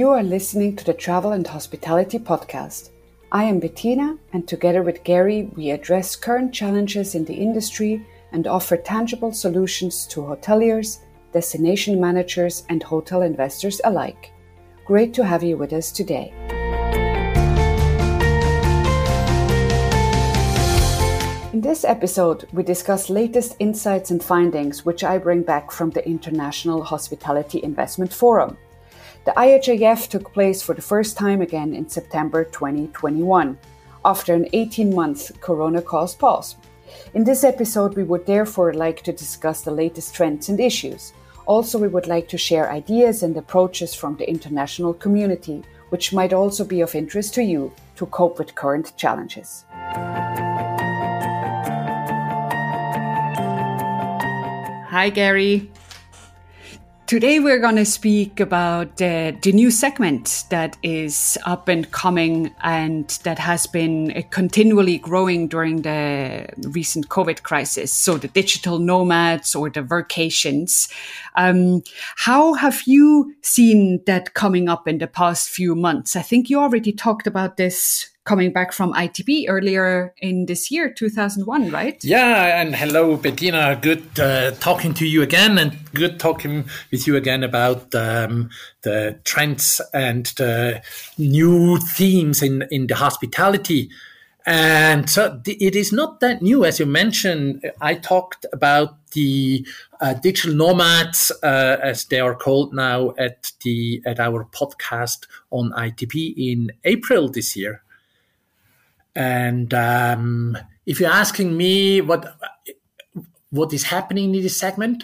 You are listening to the Travel and Hospitality Podcast. I am Bettina, and together with Gary, we address current challenges in the industry and offer tangible solutions to hoteliers, destination managers, and hotel investors alike. Great to have you with us today. In this episode, we discuss latest insights and findings which I bring back from the International Hospitality Investment Forum. The IHIF took place for the first time again in September 2021, after an 18 month corona caused pause. In this episode, we would therefore like to discuss the latest trends and issues. Also, we would like to share ideas and approaches from the international community, which might also be of interest to you to cope with current challenges. Hi, Gary. Today, we're going to speak about uh, the new segment that is up and coming and that has been continually growing during the recent COVID crisis. So, the digital nomads or the vacations. Um, how have you seen that coming up in the past few months? I think you already talked about this coming back from ITB earlier in this year, 2001, right? Yeah, and hello, Bettina. Good uh, talking to you again, and good talking with you again about um, the trends and the new themes in, in the hospitality. And so it is not that new, as you mentioned. I talked about the uh, digital nomads, uh, as they are called now, at the at our podcast on ITB in April this year. And um, if you're asking me what what is happening in this segment,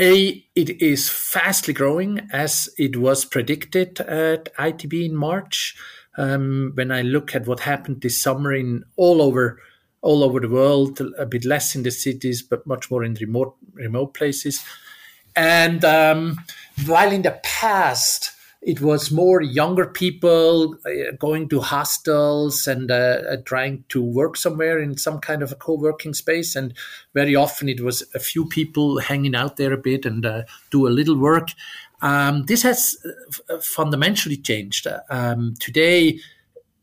a it is fastly growing as it was predicted at ITB in March. Um, when I look at what happened this summer in all over all over the world, a bit less in the cities, but much more in remote remote places. And um, while in the past it was more younger people uh, going to hostels and uh, uh, trying to work somewhere in some kind of a co-working space. And very often it was a few people hanging out there a bit and uh, do a little work. Um, this has uh, fundamentally changed. Um, today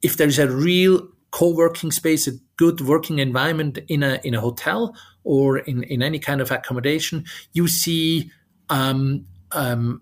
if there is a real co-working space a good working environment in a in a hotel or in, in any kind of accommodation you see um, um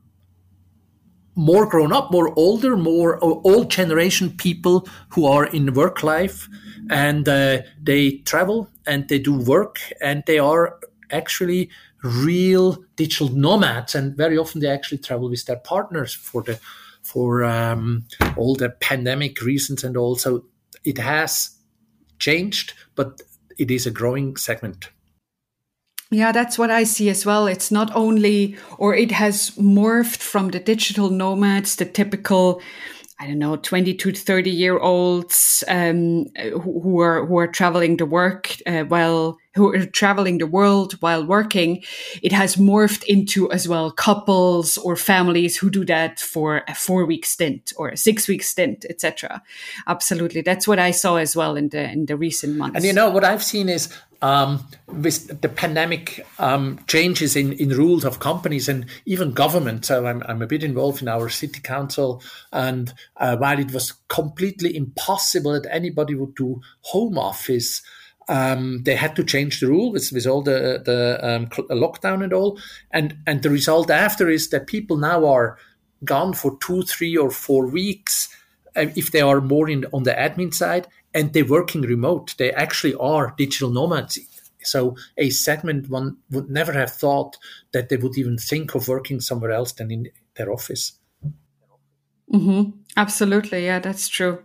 more grown up, more older, more old generation people who are in work life and uh, they travel and they do work and they are actually real digital nomads and very often they actually travel with their partners for the for um, all the pandemic reasons and also it has changed but it is a growing segment yeah, that's what I see as well. It's not only, or it has morphed from the digital nomads, the typical, I don't know, 22 to 30 year olds um, who, are who are traveling to work uh, while who are traveling the world while working, it has morphed into as well couples or families who do that for a four week stint or a six week stint, etc. Absolutely, that's what I saw as well in the in the recent months. And you know what I've seen is um, with the pandemic um, changes in, in rules of companies and even government. So I'm, I'm a bit involved in our city council. And uh, while it was completely impossible that anybody would do home office, um, they had to change the rule with, with all the, the um, lockdown and all. And, and the result after is that people now are gone for two, three, or four weeks uh, if they are more in, on the admin side and they're working remote. They actually are digital nomads. So a segment one would never have thought that they would even think of working somewhere else than in their office. Mm-hmm. Absolutely, yeah, that's true.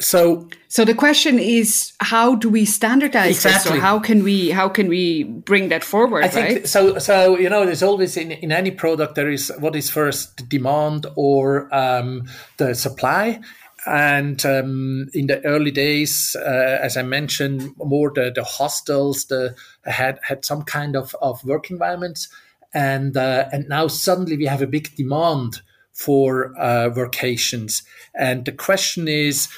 So, so the question is, how do we standardize exactly. this, or how can we how can we bring that forward? I think right? so. So you know, there's always in in any product there is what is first the demand or um, the supply. And um, in the early days, uh, as I mentioned, more the, the hostels the had had some kind of, of work environments, and uh, and now suddenly we have a big demand for uh, vacations. And the question is,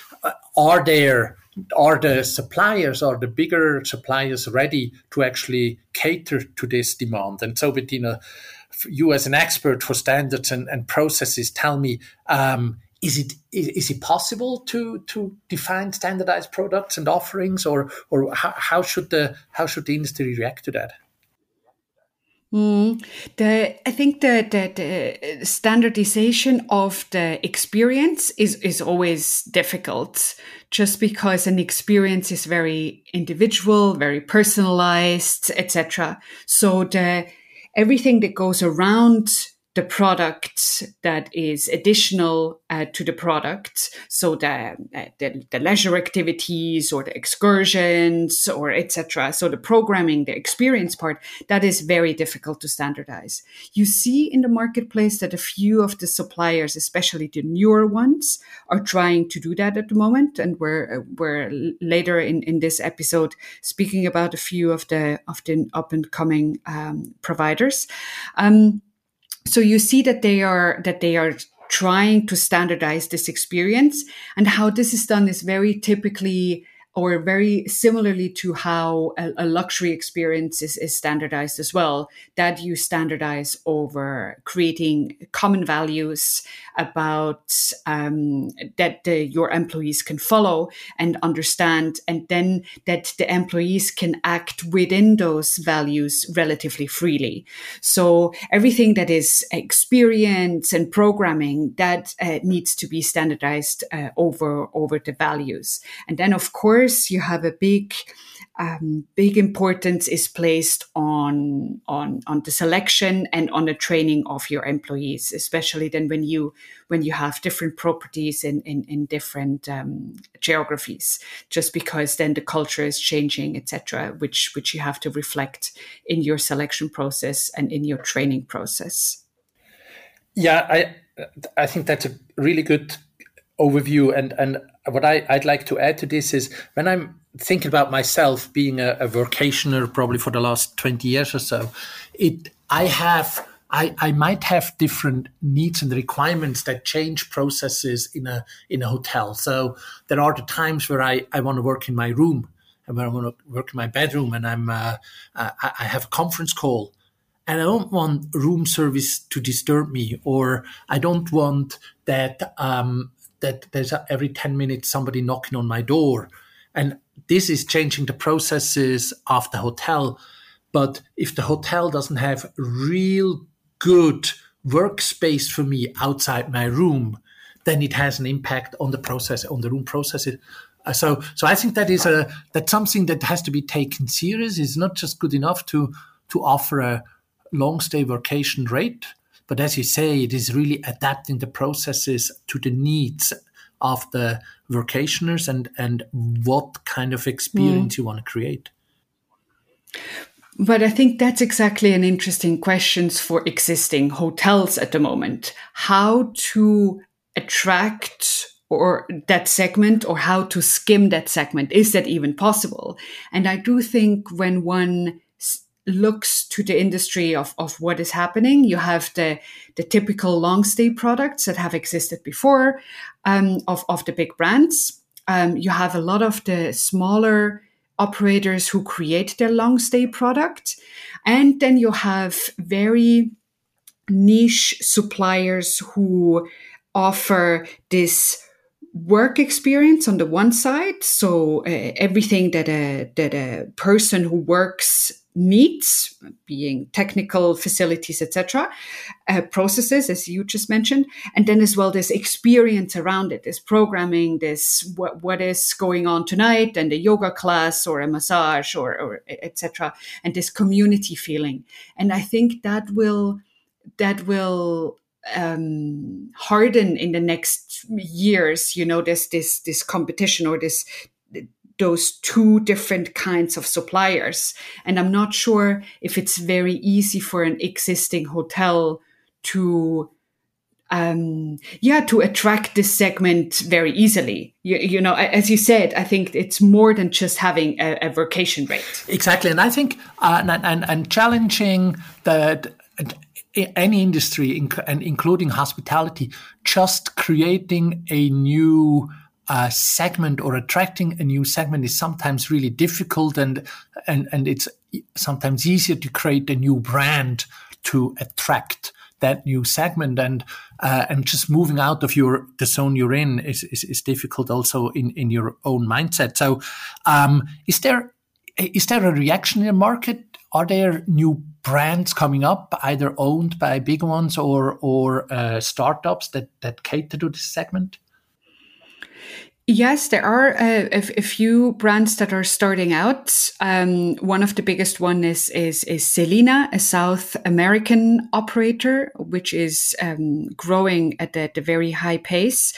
are there are the suppliers, are the bigger suppliers ready to actually cater to this demand? And so, Bettina, you as an expert for standards and, and processes, tell me, um, is it is it possible to to define standardized products and offerings, or or how, how should the how should the industry react to that? Mm, the I think the, the, the standardization of the experience is is always difficult, just because an experience is very individual, very personalized, etc. So the everything that goes around the product that is additional uh, to the product. So the, uh, the, the leisure activities or the excursions or etc. So the programming, the experience part, that is very difficult to standardize. You see in the marketplace that a few of the suppliers, especially the newer ones, are trying to do that at the moment, and we're uh, we're later in in this episode speaking about a few of the of the up and coming um, providers. Um, so you see that they are that they are trying to standardize this experience. And how this is done is very typically or very similarly to how a, a luxury experience is, is, standardized as well, that you standardize over creating common values about um, that the, your employees can follow and understand, and then that the employees can act within those values relatively freely. So everything that is experience and programming that uh, needs to be standardized uh, over over the values, and then of course course, you have a big, um, big importance is placed on on on the selection and on the training of your employees, especially then when you when you have different properties in in, in different um, geographies. Just because then the culture is changing, etc., which which you have to reflect in your selection process and in your training process. Yeah, I I think that's a really good overview and and what I, would like to add to this is when I'm thinking about myself being a, a vocationer probably for the last 20 years or so, it I have I, I might have different needs and requirements that change processes in a in a hotel. So there are the times where I, I want to work in my room and where I want to work in my bedroom and I'm uh, I, I have a conference call and I don't want room service to disturb me, or I don't want that um, that there's every 10 minutes somebody knocking on my door. And this is changing the processes of the hotel. But if the hotel doesn't have real good workspace for me outside my room, then it has an impact on the process, on the room processes. Uh, so, so I think that is a that's something that has to be taken serious. It's not just good enough to to offer a long stay vacation rate, but as you say, it is really adapting the processes to the needs of the vacationers and, and what kind of experience mm. you want to create. But I think that's exactly an interesting question for existing hotels at the moment. How to attract or that segment or how to skim that segment. Is that even possible? And I do think when one looks to the industry of, of what is happening. You have the, the typical long stay products that have existed before um, of, of the big brands. Um, you have a lot of the smaller operators who create their long stay product. And then you have very niche suppliers who offer this work experience on the one side so uh, everything that a that a person who works needs, being technical facilities, etc., uh, processes, as you just mentioned, and then as well this experience around it, this programming, this what what is going on tonight, and a yoga class or a massage or, or etc., and this community feeling, and I think that will that will um, harden in the next years. You know, this this this competition or this those two different kinds of suppliers. And I'm not sure if it's very easy for an existing hotel to um, yeah, to attract this segment very easily. You, you, know, as you said, I think it's more than just having a, a vacation rate. Exactly, and I think uh, and, and, and challenging that any industry, and including hospitality, just creating a new a segment or attracting a new segment is sometimes really difficult and and and it's sometimes easier to create a new brand to attract that new segment and uh, and just moving out of your the zone you're in is, is, is difficult also in, in your own mindset. So um, is there is there a reaction in the market? Are there new brands coming up, either owned by big ones or or uh, startups that that cater to this segment? Yes, there are a, a, few brands that are starting out. Um, one of the biggest one is is is Selina, a South American operator, which is um, growing at a, at a very high pace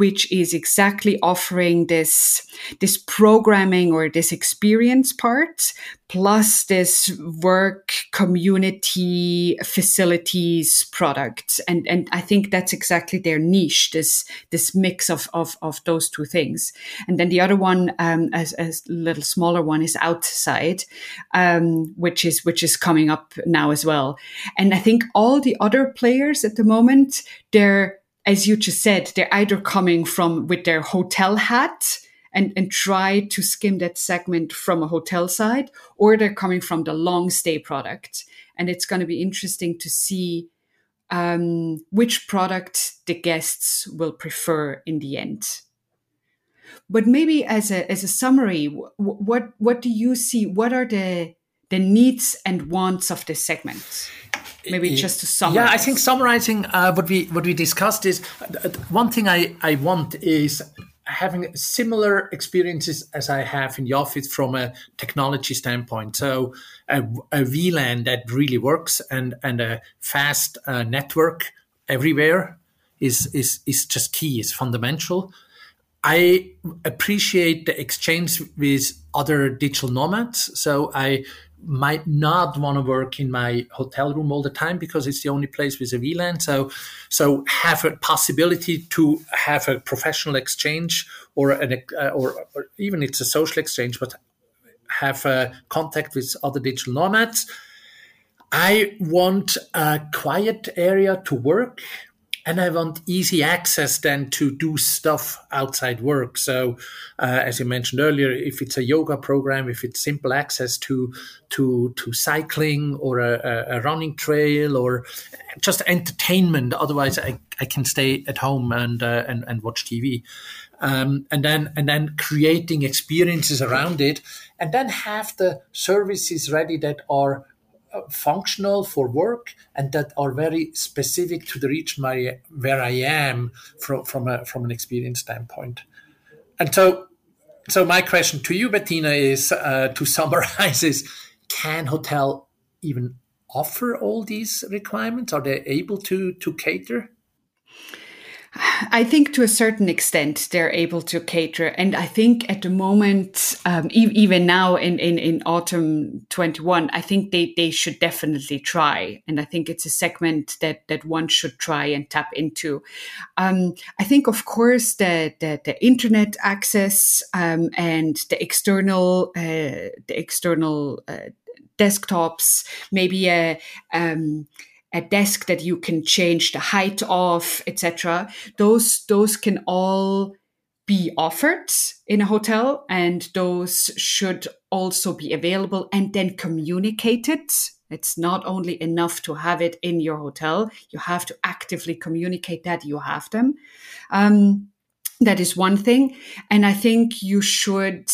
which is exactly offering this this programming or this experience part plus this work community facilities product and and i think that's exactly their niche this this mix of of, of those two things. And then the other one um as a little smaller one is Outsite um which is which is coming up now as well. And i think all the other players at the moment they're as you just said, they're either coming from with their hotel hat and, and try to skim that segment from a hotel side, or they're coming from the long stay product. And it's going to be interesting to see um, which product the guests will prefer in the end. But maybe as a as a summary, what what do you see? What are the the needs and wants of this segment? Maybe just to summarize. Yeah, I think summarizing uh, what we what we discussed is uh, one thing I I want is having similar experiences as I have in the office from a technology standpoint. So a, a WLAN that really works and and a fast uh, network everywhere is is is just key. is fundamental. I appreciate the exchange with other digital nomads. So I might not want to work in my hotel room all the time because it's the only place with a WLAN. So, so have a possibility to have a professional exchange or an uh, or, or, even it's a social exchange, but have a contact with other digital nomads. I want a quiet area to work and I want easy access then to do stuff outside work. So, uh, as you mentioned earlier, if it's a yoga program, if it's simple access to to to cycling or a, a running trail or just entertainment. Otherwise, I, I can stay at home and uh, and and watch TV. Um, and then and then creating experiences around it, and then have the services ready that are functional for work and that are very specific to the region where, where I am from from a from an experience standpoint. And so, so my question to you, Bettina, is uh, to summarize: is can hotel even offer all these requirements? Are they able to to cater? I think to a certain extent they're able to cater, and I think at the moment, um, e- even now in, in, in autumn twenty one, I think they they should definitely try, and I think it's a segment that that one should try and tap into. Um, I think, of course, the the, the internet access um, and the external uh, the external uh, desktops, maybe a um, a desk that you can change the height of, etc. Those those can all be offered in a hotel, and those should also be available and then communicated. It's not only enough to have it in your hotel; you have to actively communicate that you have them. Um, that is one thing, and I think you should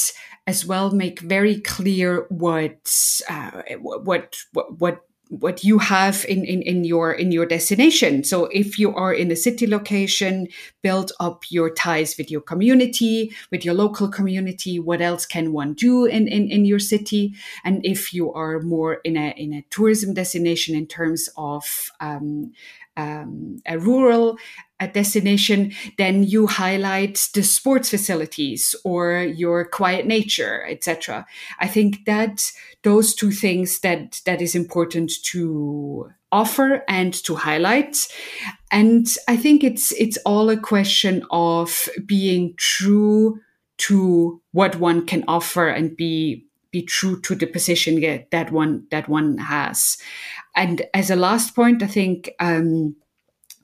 as well make very clear what uh, what what what what you have in, in, in your in your destination. So if you are in a city location, build up your ties with your community, with your local community. What else can one do in, in, in your city? And if you are more in a in a tourism destination in terms of um, um, a rural a destination, then you highlight the sports facilities or your quiet nature, etc. I think that those two things that that is important to offer and to highlight. And I think it's it's all a question of being true to what one can offer and be be true to the position that one that one has. And as a last point, I think um,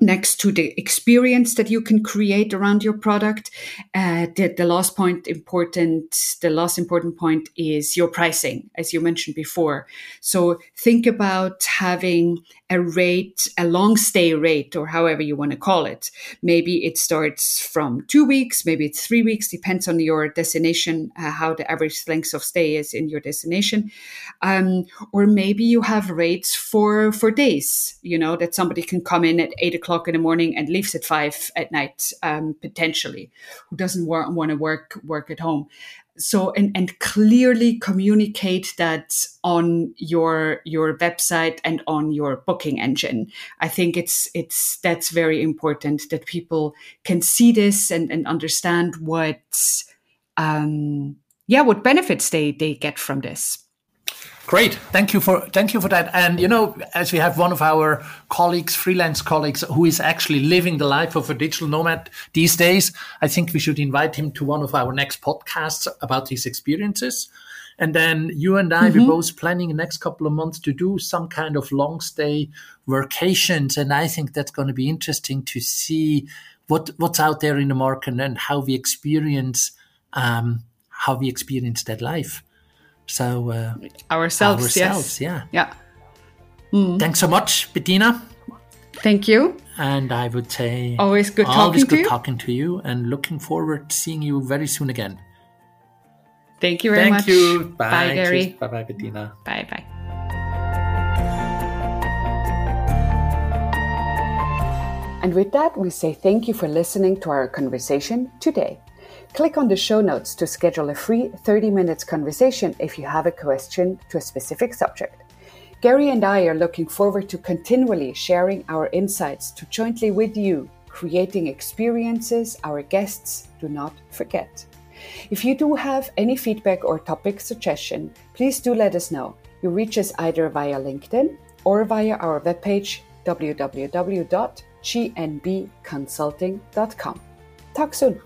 next to the experience that you can create around your product uh, the, the last point important the last important point is your pricing as you mentioned before so think about having a rate a long stay rate or however you want to call it maybe it starts from two weeks maybe it's three weeks depends on your destination uh, how the average length of stay is in your destination um, or maybe you have rates for for days you know that somebody can come in at eight o'clock in the morning and leaves at five at night, um, potentially, who doesn't wa- want to work work at home. So and and clearly communicate that on your your website and on your booking engine. I think it's it's that's very important that people can see this and and understand what um yeah what benefits they they get from this. Great, thank you for thank you for that. And you know, as we have one of our colleagues, freelance colleagues, who is actually living the life of a digital nomad these days, I think we should invite him to one of our next podcasts about his experiences. And then you and I, mm-hmm. we're both planning the next couple of months to do some kind of long stay vacations, and I think that's going to be interesting to see what what's out there in the market and how we experience um, how we experience that life. So uh, ourselves, ourselves, yes. yeah, yeah. Mm. Thanks so much, Bettina. Thank you. And I would say always good talking always good to you. talking to you, and looking forward to seeing you very soon again. Thank you very Thank much. Thank you. Bye, Bye Gary. Bye, bye, Bettina. Bye, bye. And with that, we say thank you for listening to our conversation today. Click on the show notes to schedule a free 30 minutes conversation if you have a question to a specific subject. Gary and I are looking forward to continually sharing our insights to jointly with you, creating experiences our guests do not forget. If you do have any feedback or topic suggestion, please do let us know. You reach us either via LinkedIn or via our webpage www.gnbconsulting.com. Talk soon.